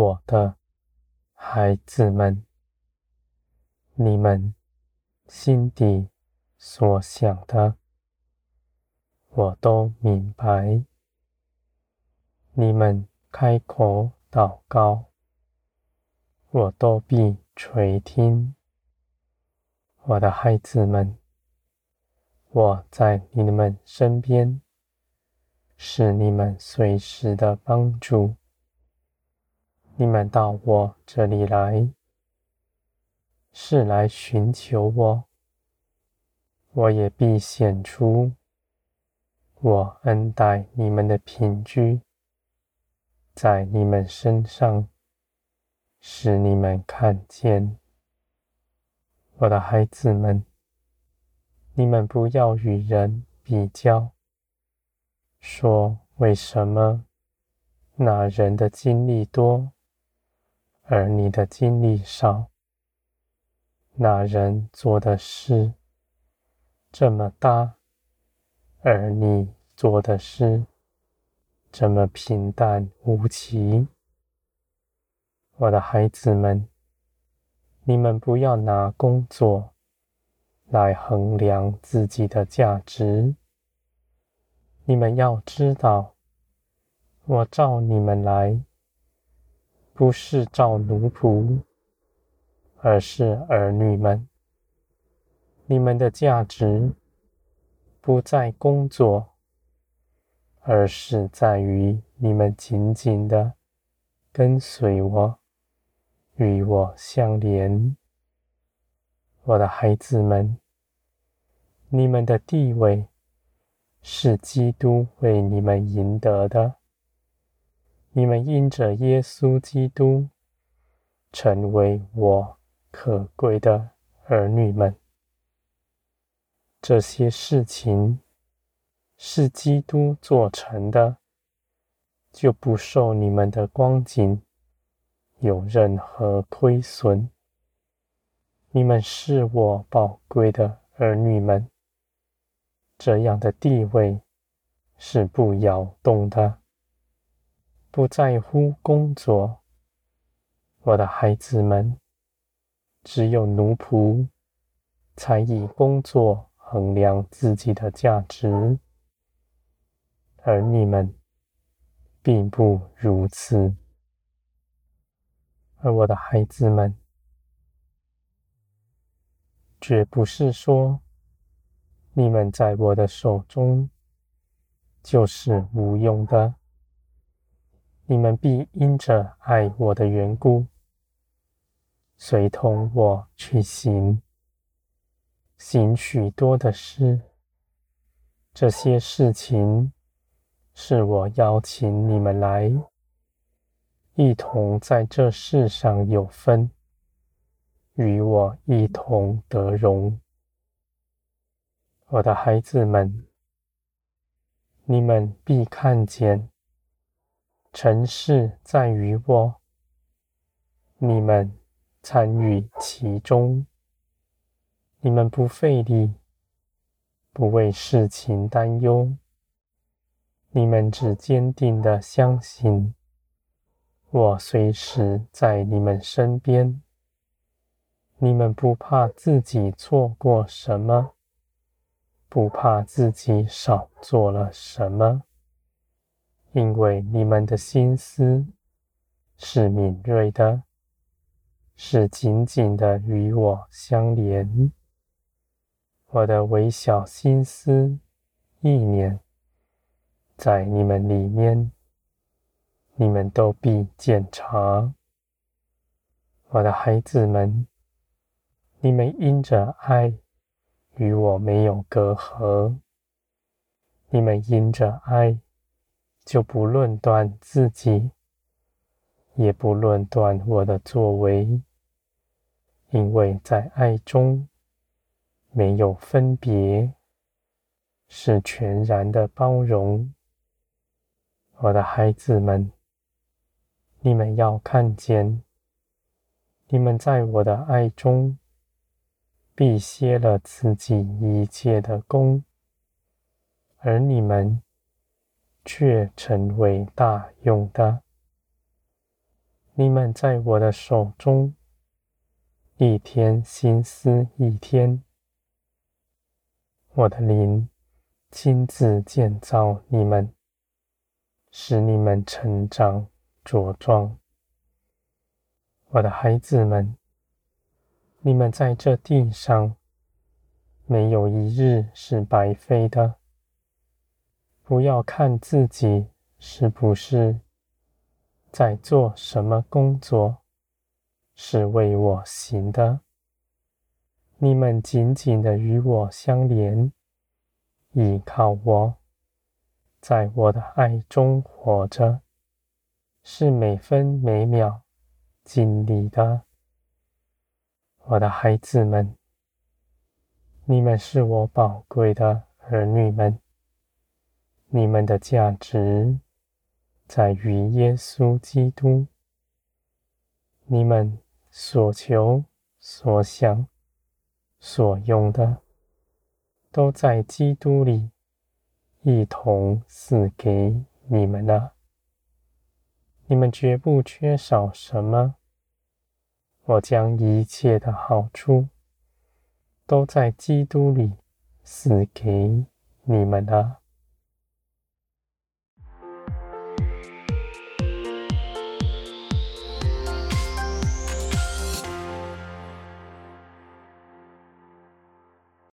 我的孩子们，你们心底所想的，我都明白。你们开口祷告，我都必垂听。我的孩子们，我在你们身边，是你们随时的帮助。你们到我这里来，是来寻求我，我也必显出我恩待你们的凭据，在你们身上，使你们看见。我的孩子们，你们不要与人比较，说为什么那人的经历多，而你的经历少？那人做的事这么大，而你做的事这么平淡无奇。我的孩子们。你们不要拿工作来衡量自己的价值。你们要知道，我召你们来，不是召奴仆，而是儿女们。你们的价值不在工作，而是在于你们紧紧的跟随我。与我相连，我的孩子们，你们的地位是基督为你们赢得的。你们因着耶稣基督，成为我可贵的儿女们。这些事情是基督做成的，就不受你们的光景有任何亏损。你们是我宝贵的儿女们，这样的地位是不摇动的，不在乎工作。我的孩子们，只有奴仆才以工作衡量自己的价值，而你们并不如此。而我的孩子们，绝不是说你们在我的手中就是无用的。你们必因着爱我的缘故，随同我去行，行许多的事。这些事情是我邀请你们来。一同在这世上有分，与我一同得荣。我的孩子们，你们必看见，城市在于我，你们参与其中，你们不费力，不为事情担忧，你们只坚定的相信。我随时在你们身边，你们不怕自己错过什么，不怕自己少做了什么，因为你们的心思是敏锐的，是紧紧的与我相连。我的微小心思意念在你们里面。你们都必检查，我的孩子们，你们因着爱与我没有隔阂，你们因着爱就不论断自己，也不论断我的作为，因为在爱中没有分别，是全然的包容，我的孩子们。你们要看见，你们在我的爱中，必歇了自己一切的功，而你们却成为大用的。你们在我的手中，一天新思一天，我的灵亲自建造你们，使你们成长茁壮。我的孩子们，你们在这地上没有一日是白费的。不要看自己是不是在做什么工作，是为我行的。你们紧紧的与我相连，依靠我，在我的爱中活着，是每分每秒尽力的。我的孩子们，你们是我宝贵的儿女们。你们的价值在于耶稣基督。你们所求、所想、所用的，都在基督里一同赐给你们了。你们绝不缺少什么。我将一切的好处都在基督里赐给你们了。